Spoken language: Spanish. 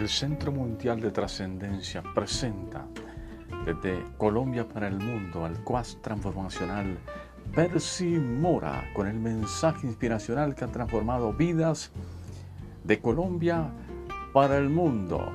El Centro Mundial de Trascendencia presenta desde Colombia para el Mundo al Quas Transformacional Percy Mora con el mensaje inspiracional que ha transformado vidas de Colombia para el mundo.